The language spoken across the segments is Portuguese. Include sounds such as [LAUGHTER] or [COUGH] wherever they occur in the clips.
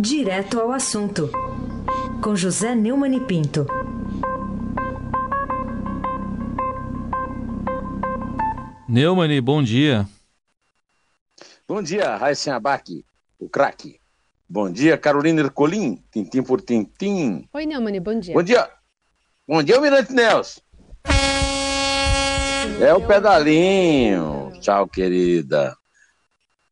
Direto ao assunto, com José Neumann e Pinto. Neumann, bom dia. Bom dia, Raíssen Abac, o craque. Bom dia, Carolina Ercolim, tintim por tintim. Oi, Neumann, bom dia. Bom dia. Bom dia, Mirante Nelson. É o pedalinho. Tchau, querida.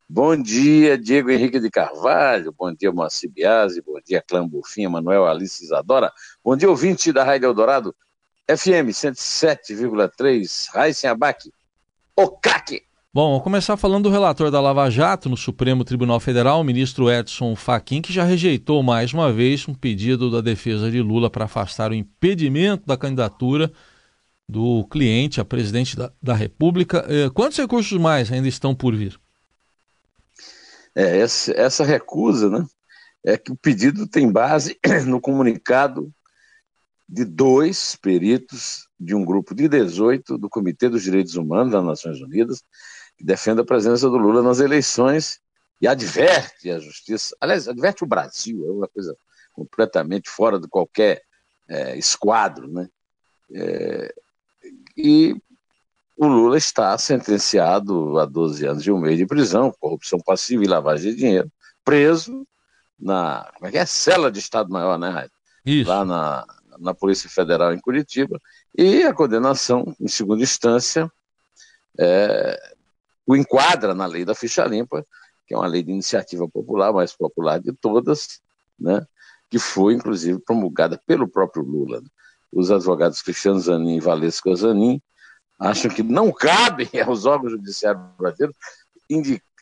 Bom dia, Diego Henrique de Carvalho. Bom dia, Moacir Biasi. Bom dia, Clã Bufinha, Manuel Alice Isadora. Bom dia, ouvinte da Rádio Eldorado, FM 107,3, Raíssen Abac, o craque. Bom, vou começar falando do relator da Lava Jato no Supremo Tribunal Federal, o ministro Edson Fachin, que já rejeitou mais uma vez um pedido da defesa de Lula para afastar o impedimento da candidatura do cliente a presidente da, da República. Eh, quantos recursos mais ainda estão por vir? É, essa, essa recusa, né, é que o pedido tem base [CLEARS THROAT] no comunicado de dois peritos de um grupo de 18 do Comitê dos Direitos Humanos das Nações Unidas, que defende a presença do Lula nas eleições e adverte a justiça, aliás, adverte o Brasil, é uma coisa completamente fora de qualquer é, esquadro, né? É, e o Lula está sentenciado a 12 anos e um mês de prisão, corrupção passiva e lavagem de dinheiro, preso na como é que é? cela de Estado-Maior, né, Raio? Isso. Lá na, na Polícia Federal em Curitiba, e a condenação, em segunda instância, é, o enquadra na lei da ficha limpa, que é uma lei de iniciativa popular, mais popular de todas, né, que foi, inclusive, promulgada pelo próprio Lula. Os advogados Cristiano Zanin e Valesca Zanin acham que não cabe [LAUGHS] aos órgãos judiciários brasileiros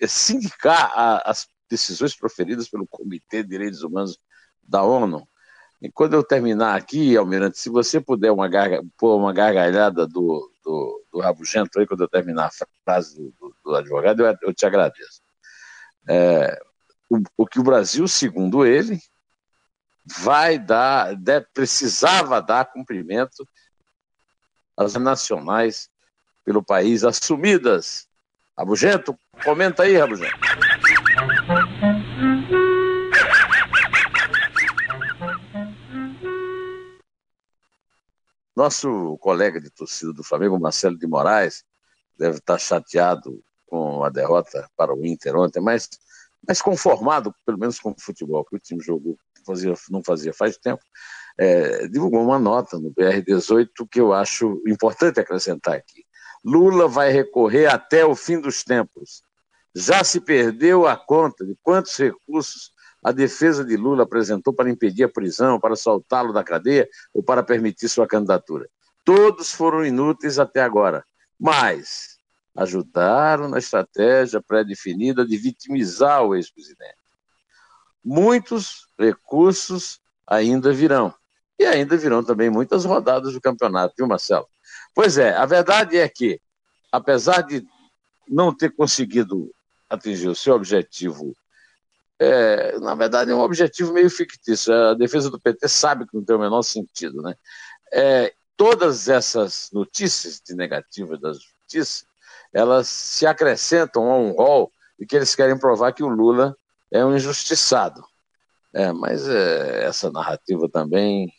sindicar as decisões proferidas pelo Comitê de Direitos Humanos da ONU. E quando eu terminar aqui, Almirante, se você puder uma garga, pôr uma gargalhada do, do, do Rabugento aí, quando eu terminar a frase do, do, do advogado, eu, eu, te agradeço. É, o, o, que o Brasil, segundo ele, vai dar, precisava dar cumprimento às nacionais pelo país assumidas. Rabugento, comenta aí, Rabugento. Nosso colega de torcida do Flamengo, Marcelo de Moraes, deve estar chateado com a derrota para o Inter ontem, mas, mas conformado, pelo menos com o futebol, que o time jogou, fazia, não fazia faz tempo, é, divulgou uma nota no BR-18 que eu acho importante acrescentar aqui. Lula vai recorrer até o fim dos tempos. Já se perdeu a conta de quantos recursos a defesa de Lula apresentou para impedir a prisão, para soltá-lo da cadeia ou para permitir sua candidatura. Todos foram inúteis até agora, mas ajudaram na estratégia pré-definida de vitimizar o ex-presidente. Muitos recursos ainda virão. E ainda virão também muitas rodadas do campeonato, viu, Marcelo? Pois é, a verdade é que, apesar de não ter conseguido atingir o seu objetivo é, na verdade, é um objetivo meio fictício. A defesa do PT sabe que não tem o menor sentido. Né? É, todas essas notícias de negativas da justiça, elas se acrescentam a um rol de que eles querem provar que o Lula é um injustiçado. É, mas é, essa narrativa também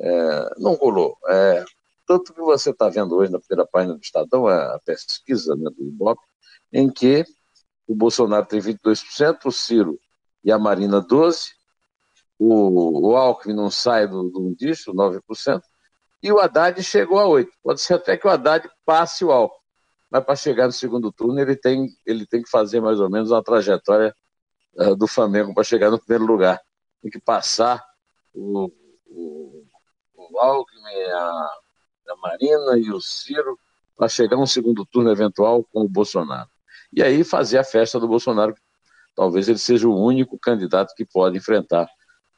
é, não colou. É, tanto que você está vendo hoje na primeira página do Estadão, a, a pesquisa né, do Ibope, em que o Bolsonaro tem 22%, o Ciro e a Marina 12%, o, o Alckmin não sai do, do indício, 9%, e o Haddad chegou a 8%. Pode ser até que o Haddad passe o Alckmin, mas para chegar no segundo turno ele tem, ele tem que fazer mais ou menos uma trajetória uh, do Flamengo para chegar no primeiro lugar. Tem que passar o, o, o Alckmin, a, a Marina e o Ciro para chegar no segundo turno eventual com o Bolsonaro. E aí fazer a festa do Bolsonaro, talvez ele seja o único candidato que pode enfrentar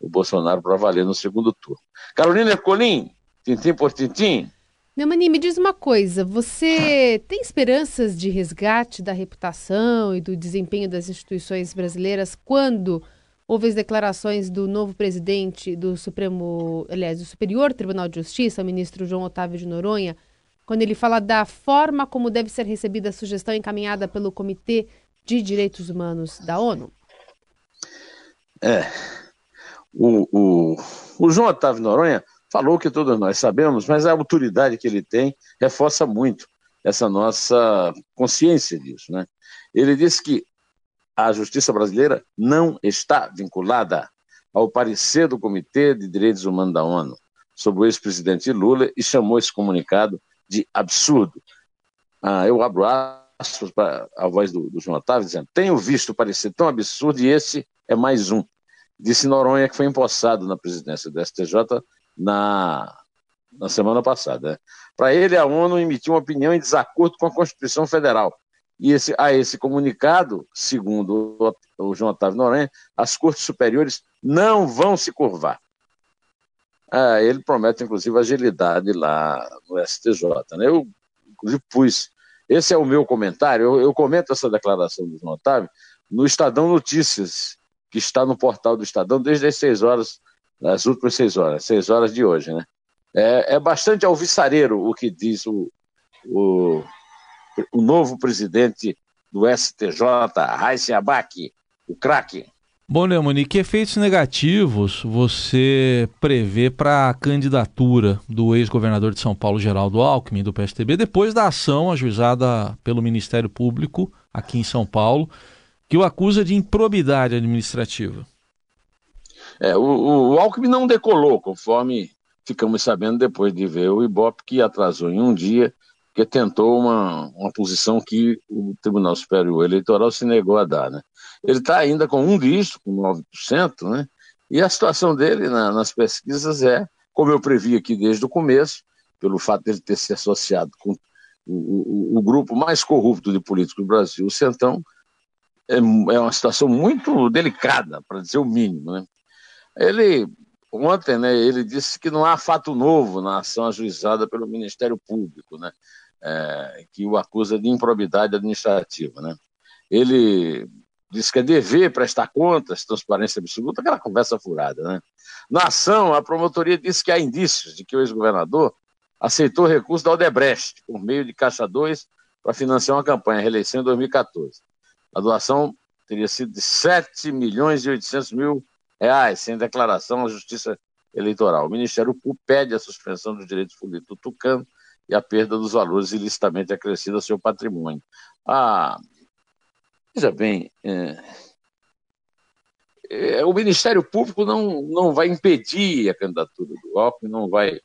o Bolsonaro para valer no segundo turno. Carolina Ercolim, tintim por tintim. Neumani, me diz uma coisa, você [LAUGHS] tem esperanças de resgate da reputação e do desempenho das instituições brasileiras quando houve as declarações do novo presidente do Supremo, aliás, do Superior Tribunal de Justiça, o ministro João Otávio de Noronha, quando ele fala da forma como deve ser recebida a sugestão encaminhada pelo Comitê de Direitos Humanos da ONU? É. O, o, o João Otávio Noronha falou que todos nós sabemos, mas a autoridade que ele tem reforça muito essa nossa consciência disso. Né? Ele disse que a justiça brasileira não está vinculada ao parecer do Comitê de Direitos Humanos da ONU sobre o ex-presidente Lula e chamou esse comunicado de absurdo. Ah, eu abro aspas para a voz do, do João Otávio, dizendo: Tenho visto parecer tão absurdo e esse é mais um. Disse Noronha, que foi empossado na presidência do STJ na, na semana passada. Né? Para ele, a ONU emitiu uma opinião em desacordo com a Constituição Federal. E esse, a esse comunicado, segundo o, o João Otávio Noronha, as cortes superiores não vão se curvar. Ah, ele promete, inclusive, agilidade lá no STJ. Né? Eu, inclusive, pus. Esse é o meu comentário. Eu, eu comento essa declaração do João Otávio no Estadão Notícias, que está no portal do Estadão desde as seis horas, as últimas seis horas, seis horas de hoje. Né? É, é bastante alvissareiro o que diz o, o, o novo presidente do STJ, Raíssa Abac, o craque. Bom, Leomani, que efeitos negativos você prevê para a candidatura do ex-governador de São Paulo, Geraldo Alckmin, do PSTB, depois da ação ajuizada pelo Ministério Público aqui em São Paulo, que o acusa de improbidade administrativa? É, o, o Alckmin não decolou, conforme ficamos sabendo depois de ver o Ibope, que atrasou em um dia, que tentou uma, uma posição que o Tribunal Superior Eleitoral se negou a dar, né? Ele está ainda com um dígito, com 9%, né? E a situação dele na, nas pesquisas é, como eu previ aqui desde o começo, pelo fato dele ter se associado com o, o, o grupo mais corrupto de políticos do Brasil, o Centão, é, é uma situação muito delicada, para dizer o mínimo. Né? Ele, ontem, né, ele disse que não há fato novo na ação ajuizada pelo Ministério Público, né? É, que o acusa de improbidade administrativa. Né? Ele diz que é dever prestar contas, transparência absoluta, aquela conversa furada, né? Na ação, a promotoria disse que há indícios de que o ex-governador aceitou recurso da Odebrecht, por meio de Caixa 2, para financiar uma campanha, reeleição em 2014. A doação teria sido de 7 milhões e 800 mil reais, sem declaração à Justiça Eleitoral. O Ministério Público pede a suspensão dos direitos políticos do Tucano e a perda dos valores ilicitamente acrescidos ao seu patrimônio. A Veja bem, é, é, o Ministério Público não, não vai impedir a candidatura do Alckmin, não vai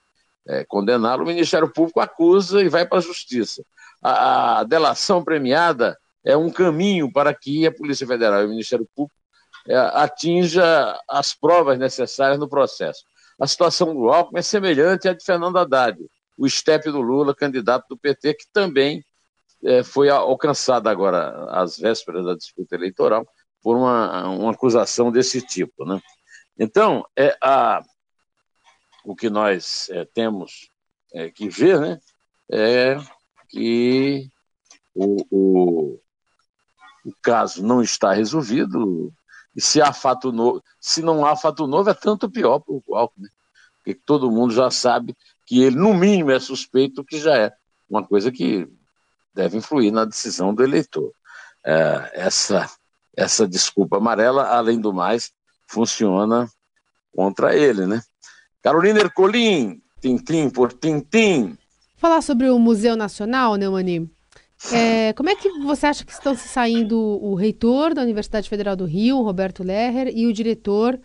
é, condená-lo. O Ministério Público acusa e vai para a Justiça. A, a, delação premiada é um caminho para que a Polícia Federal e o Ministério Público é, atinja as provas necessárias no processo. A situação do Alckmin é semelhante à de Fernando Haddad, o estepe do Lula, candidato do PT, que também é, foi alcançada agora, às vésperas da disputa eleitoral, por uma, uma acusação desse tipo. Né? Então, é a, o que nós é, temos é, que ver né, é que o, o, o caso não está resolvido, e se há fato novo, se não há fato novo, é tanto pior para o Alckmin, né? porque todo mundo já sabe que ele, no mínimo, é suspeito, que já é uma coisa que deve influir na decisão do eleitor. É, essa, essa desculpa amarela, além do mais, funciona contra ele, né? Carolina Ercolim, tintim por tintim. Falar sobre o Museu Nacional, Neumani. É, como é que você acha que estão se saindo o reitor da Universidade Federal do Rio, Roberto Lerrer, e o diretor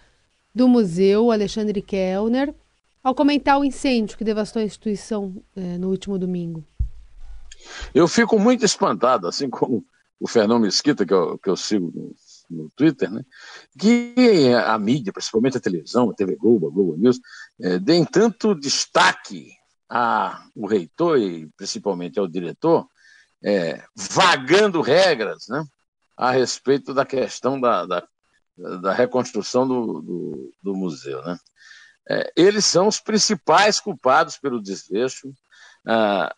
do museu, Alexandre Kellner, ao comentar o incêndio que devastou a instituição é, no último domingo? Eu fico muito espantado, assim como o Fernando Mesquita, que eu, que eu sigo no, no Twitter, né, que a mídia, principalmente a televisão, a TV Globo, a Globo News, é, deem tanto destaque ao reitor e principalmente ao diretor, é, vagando regras né, a respeito da questão da, da, da reconstrução do, do, do museu. Né. É, eles são os principais culpados pelo desfecho. Ah,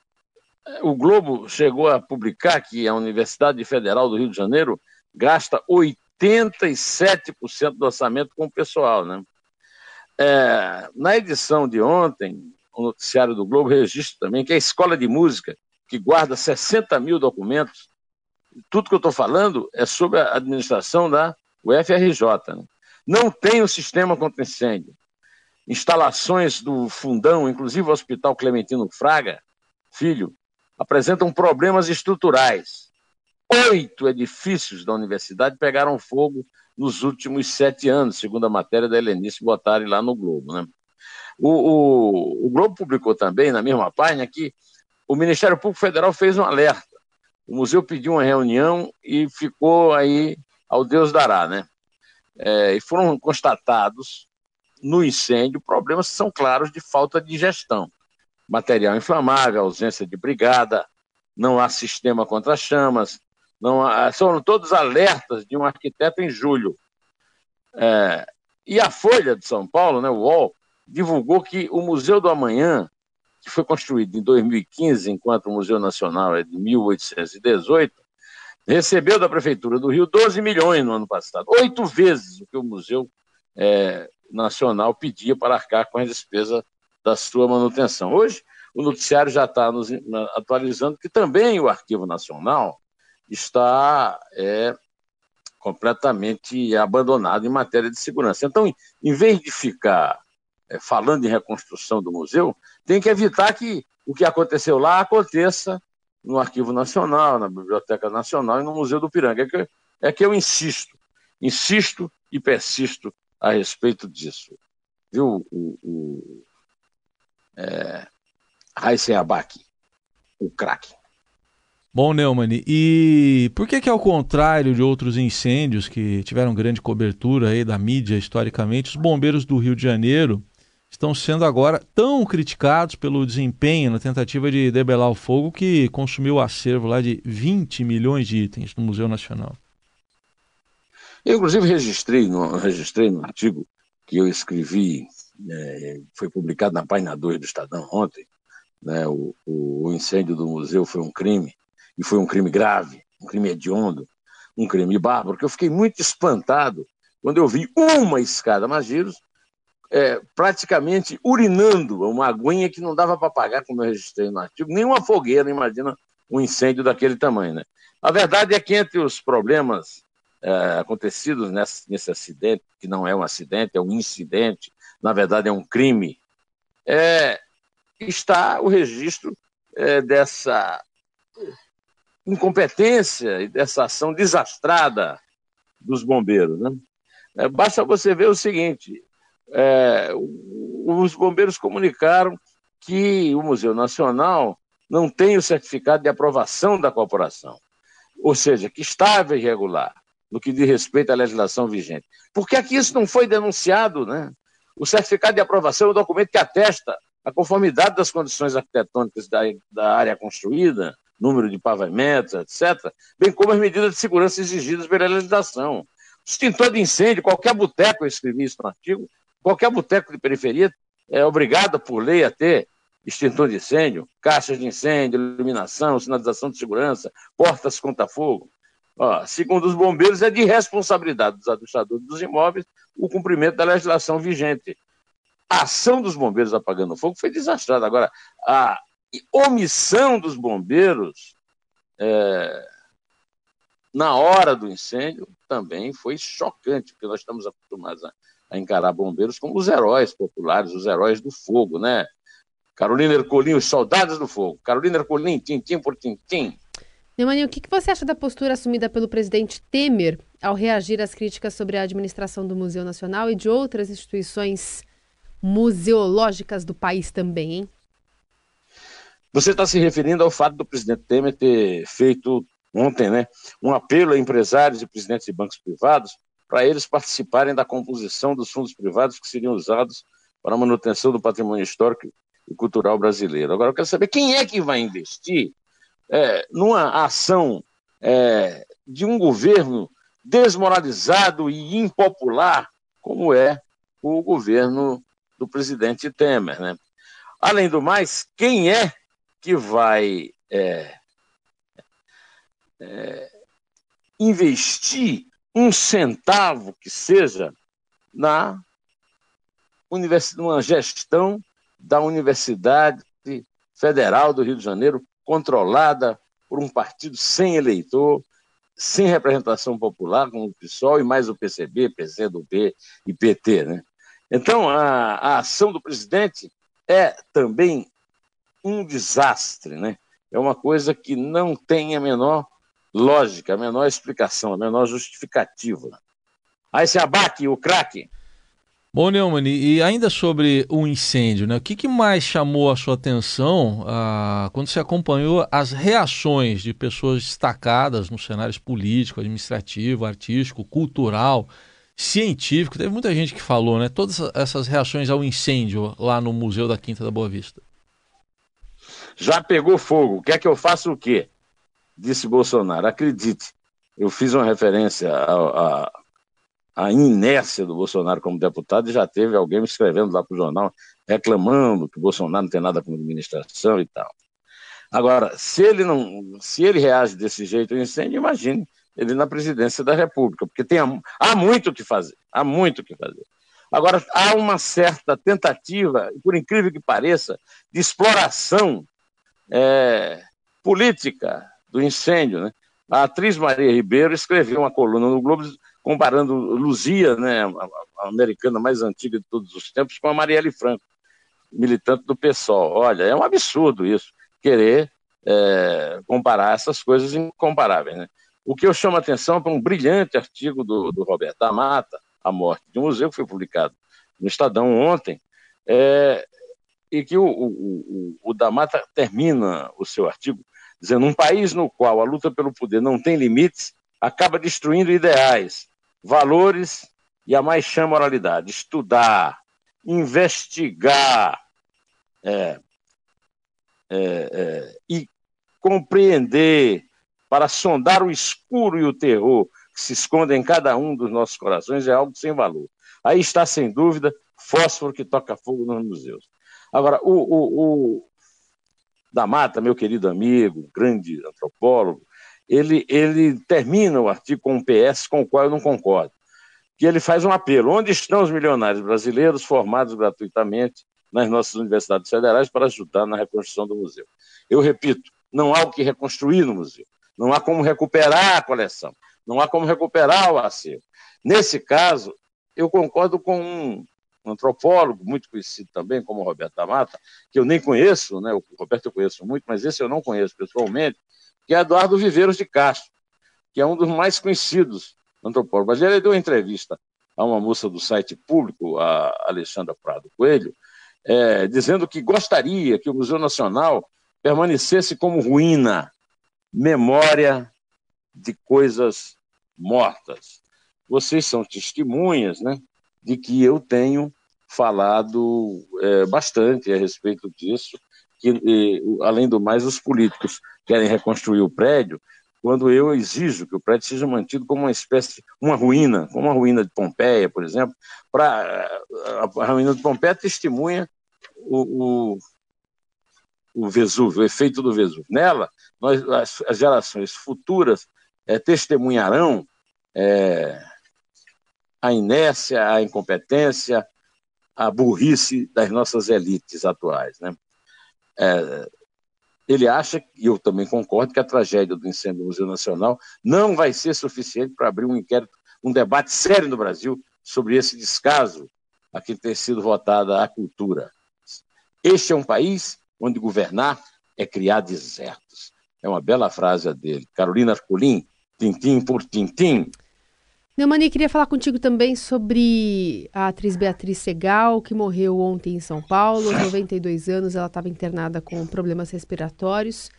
o Globo chegou a publicar que a Universidade Federal do Rio de Janeiro gasta 87% do orçamento com o pessoal. Né? É, na edição de ontem, o noticiário do Globo registra também que a Escola de Música, que guarda 60 mil documentos, tudo que eu estou falando é sobre a administração da UFRJ. Né? não tem o sistema contra incêndio. Instalações do fundão, inclusive o Hospital Clementino Fraga, filho, apresentam problemas estruturais. Oito edifícios da universidade pegaram fogo nos últimos sete anos, segundo a matéria da Helenice Botari lá no Globo. Né? O, o, o Globo publicou também, na mesma página, que o Ministério Público Federal fez um alerta. O museu pediu uma reunião e ficou aí ao Deus dará, né? É, e foram constatados no incêndio problemas são claros de falta de gestão. Material inflamável, ausência de brigada, não há sistema contra chamas, não há, são todos alertas de um arquiteto em julho. É, e a Folha de São Paulo, né, o UOL, divulgou que o Museu do Amanhã, que foi construído em 2015, enquanto o Museu Nacional é de 1818, recebeu da Prefeitura do Rio 12 milhões no ano passado, oito vezes o que o Museu é, Nacional pedia para arcar com as despesas da sua manutenção. Hoje, o noticiário já está nos atualizando que também o Arquivo Nacional está é, completamente abandonado em matéria de segurança. Então, em vez de ficar é, falando em reconstrução do museu, tem que evitar que o que aconteceu lá aconteça no Arquivo Nacional, na Biblioteca Nacional e no Museu do Piranga. É que, é que eu insisto, insisto e persisto a respeito disso. Viu, o, o é, Raíssen Abac, o craque. Bom, Neumann, e por que que ao contrário de outros incêndios que tiveram grande cobertura aí da mídia historicamente, os bombeiros do Rio de Janeiro estão sendo agora tão criticados pelo desempenho na tentativa de debelar o fogo que consumiu o acervo lá de 20 milhões de itens no Museu Nacional? Eu, inclusive, registrei no, registrei no artigo que eu escrevi, é, foi publicado na página 2 do Estadão ontem, né, o, o incêndio do museu foi um crime, e foi um crime grave, um crime hediondo, um crime bárbaro, que eu fiquei muito espantado quando eu vi uma escada Magiros é, praticamente urinando uma aguinha que não dava para pagar, como eu registrei no artigo, nem uma fogueira, imagina um incêndio daquele tamanho. Né? A verdade é que entre os problemas é, acontecidos nesse, acidente, que não é um acidente, é um incidente, na verdade é um crime, é, está o registro é, dessa incompetência e dessa ação desastrada dos bombeiros. Né? É, basta você ver o seguinte: os bombeiros comunicaram que o Museu Nacional não tem o certificado de aprovação da corporação, ou seja, que estava irregular no que diz respeito à legislação vigente. Por que aqui isso não foi denunciado? Né? O certificado de aprovação é o documento que atesta a conformidade das condições arquitetônicas da, da área construída, número de pavimentos, etc., bem como as medidas de segurança exigidas pela legislação. Extintor de incêndio, qualquer boteco, eu escrevi isso no artigo, qualquer boteco de periferia é obrigado por lei a ter extintor de incêndio, caixas de incêndio, iluminação, sinalização de segurança, portas conta-fogo. segundo os bombeiros, é de responsabilidade dos administradores dos imóveis o cumprimento da legislação vigente. A ação dos bombeiros apagando fogo foi desastrada. Agora, a omissão dos bombeiros é, na hora do incêndio também foi chocante, porque nós estamos acostumados a, a, encarar bombeiros como os heróis populares, os heróis do fogo, né? Carolina Ercolim, os soldados do fogo. Carolina Ercolim, tintim por tintim. Neumann, o que você acha da postura assumida pelo presidente Temer ao reagir às críticas sobre a administração do Museu Nacional e de outras instituições museológicas do país também, hein? Você está se referindo ao fato do presidente Temer ter feito ontem né, um apelo a empresários e presidentes de bancos privados para eles participarem da composição dos fundos privados que seriam usados para a manutenção do patrimônio histórico e cultural brasileiro. Agora, eu quero saber quem é que vai investir é, numa ação é, de um governo desmoralizado e impopular, como é o governo do presidente Temer. Né? Além do mais, quem é que vai é, é, investir um centavo que seja na numa gestão da Universidade Federal do Rio de Janeiro, controlada por um partido sem eleitor, sem representação popular, como o PSOL e mais o PCB, PCdoB e PT. Né? Então, a, a ação do presidente é também um desastre, né? É uma coisa que não tem a menor lógica, a menor explicação, a menor justificativa. Aí se abate o craque. Bom, Neumann, e ainda sobre o incêndio, né? o que, que mais chamou a sua atenção ah, quando você acompanhou as reações de pessoas destacadas no cenário político, administrativo, artístico, cultural, científico? Teve muita gente que falou, né? Todas essas reações ao incêndio lá no Museu da Quinta da Boa Vista. Já pegou fogo, quer que eu faça o quê? Disse Bolsonaro. Acredite, eu fiz uma referência a, a a inércia do Bolsonaro como deputado e já teve alguém me escrevendo lá para o jornal reclamando que o Bolsonaro não tem nada com administração e tal. Agora, se ele não, se ele reage desse jeito ao incêndio, imagine ele na presidência da República, porque tem, há muito o que fazer, há muito o que fazer. Agora, há uma certa tentativa, por incrível que pareça, de exploração é, política do incêndio. Né? A atriz Maria Ribeiro escreveu uma coluna no Globo comparando Luzia, né, a, americana mais antiga de todos os tempos, com a Marielle Franco, militante do PSOL. Olha, é um absurdo isso, querer é, comparar essas coisas incomparáveis. Né? O que eu chamo a atenção é para um brilhante artigo do, do Roberto da Mata, A Morte de um Museu, que foi publicado no Estadão ontem, é, e que o, o, o, o termina o seu artigo dizendo: um país no qual a luta pelo poder não tem limites acaba destruindo ideais, valores e a mais chama moralidade. Estudar, investigar é, é, é, e compreender para sondar o escuro e o terror que se escondem em cada um dos nossos corações é algo sem valor. Aí está, sem dúvida, fósforo que toca fogo nos museus. Agora, o, o, o da Mata, meu querido amigo, grande antropólogo, ele, ele termina o artigo com um PS com o qual eu não concordo, que ele faz um apelo. Onde estão os milionários brasileiros formados gratuitamente nas nossas universidades federais para ajudar na reconstrução do museu? Eu repito, não há o que reconstruir no museu. Não há como recuperar a coleção. Não há como recuperar o acervo. Nesse caso, eu concordo com um antropólogo muito conhecido também, como Roberto da Mata, que eu nem conheço, né? o Roberto eu conheço muito, mas esse eu não conheço pessoalmente, que é Eduardo Viveiros de Castro, que é um dos mais conhecidos antropólogos. Ele deu uma entrevista a uma moça do site público, a Alexandra Prado Coelho, é, dizendo que gostaria que o Museu Nacional permanecesse como ruína, memória de coisas mortas. Vocês são testemunhas né, de que eu tenho falado é, bastante a respeito disso, que, e, além do mais, os políticos querem reconstruir o prédio, quando eu exijo que o prédio seja mantido como uma espécie, uma ruína, como a ruína de Pompeia, por exemplo, para a ruína de Pompeia testemunha o, o, o Vesúvio, o efeito do Vesúvio. Nela, nós, as, as gerações futuras é, testemunharão é, a inércia, a incompetência, a burrice das nossas elites atuais. Né? É, ele acha, e eu também concordo, que a tragédia do incêndio do Museu Nacional não vai ser suficiente para abrir um inquérito, um debate sério no Brasil sobre esse descaso a que tem sido votada a cultura. Este é um país onde governar é criar desertos. É uma bela frase dele. Carolina Arcolim, tintim por tintim, Neumani, queria falar contigo também sobre a atriz Beatriz Segal, que morreu ontem em São Paulo, aos 92 anos, ela estava internada com problemas respiratórios.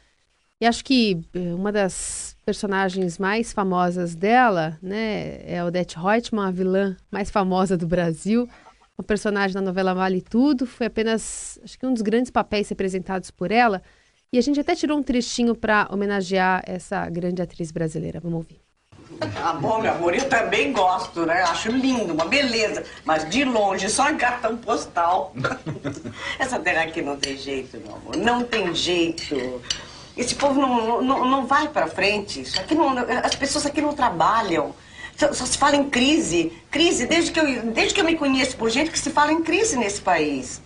E acho que eh, uma das personagens mais famosas dela, né, é Odette Reutemann, a vilã mais famosa do Brasil. Uma personagem da novela Vale Tudo, foi apenas, acho que um dos grandes papéis representados por ela. E a gente até tirou um trechinho para homenagear essa grande atriz brasileira. Vamos ouvir. Ah, bom, meu amor, eu também gosto, né? Acho lindo, uma beleza. Mas de longe, só em cartão postal. [LAUGHS] Essa terra aqui não tem jeito, meu amor. Não tem jeito. Esse povo não, não, não vai pra frente. Isso aqui não, as pessoas aqui não trabalham. Só, só, se fala em crise. Crise, desde que, eu, desde que eu me conheço por gente que se fala em crise nesse país.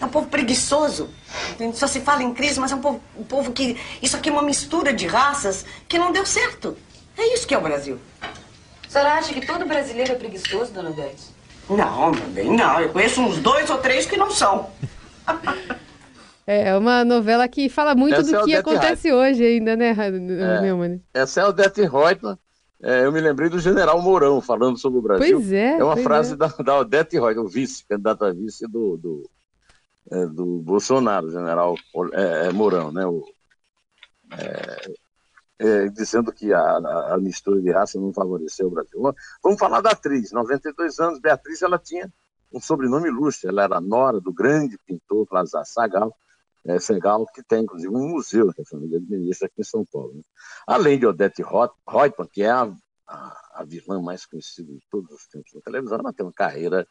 É um povo preguiçoso. Entende? Só se fala em crise, mas é um povo, um povo que. Isso aqui é uma mistura de raças que não deu certo. É isso que é o Brasil. A senhora acha que todo brasileiro é preguiçoso, dona Beth? Não, bem, não. Eu conheço uns dois ou três que não são. [LAUGHS] É uma novela que fala muito Essa do é que acontece hoje ainda, né, é. Neumann? Essa é o Odete Reutemann. É, eu me lembrei do general Mourão falando sobre o Brasil. Pois é. É uma frase é. Da, da Odete Reutemann, o vice, candidato a vice do, do, é, do Bolsonaro, general é, é, Mourão, né? O, dizendo que a, a, a, mistura de raça não favoreceu o Brasil. Vamos falar da atriz, 92 anos, Beatriz, ela tinha um sobrenome ilustre, ela era nora do grande pintor Lazar Sagal, é, que tem inclusive um museu da família administra aqui em São Paulo. Né? Além de Odete Reutemann, que é a, a, a, vilã mais conhecida de todos os tempos da televisão, ela tem uma carreira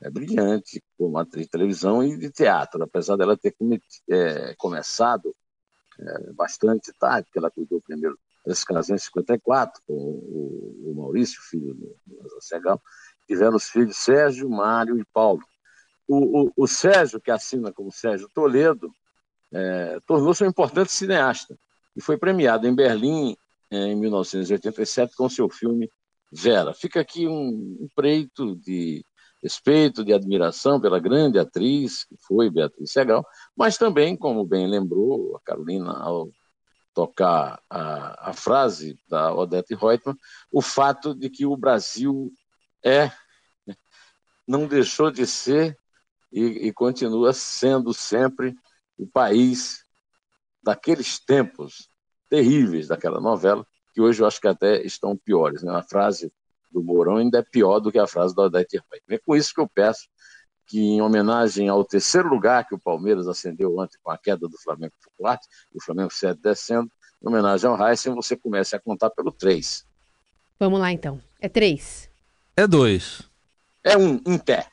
é, brilhante como atriz de televisão e de teatro, apesar dela ter é, começado é, bastante tarde, porque ela cuidou primeiro desse caso em 54, com o, o Maurício, filho do, Segal, tiveram os filhos Sérgio, Mário e Paulo. O, o, o Sérgio, que assina como Sérgio Toledo, é, tornou-se um importante cineasta e foi premiado em Berlim em 1987 com seu filme Vera. Fica aqui um, um preito de respeito, de admiração pela grande atriz que foi Beatriz Segal, mas também, como bem lembrou a Carolina ao tocar a, a frase da Odete Reutemann, o fato de que o Brasil é, não deixou de ser e, e continua sendo sempre o país daqueles tempos terríveis daquela novela, que hoje eu acho que até estão piores. Né? A frase do Mourão ainda é pior do que a frase da Odete Reutemann. É com isso que eu peço que, em homenagem ao terceiro lugar que o Palmeiras acendeu ontem com a queda do Flamengo Popular, e o Flamengo 7 descendo, em homenagem ao Heisen, você comece a contar pelo 3. Vamos lá, então. É 3. É 2. É um, em pé.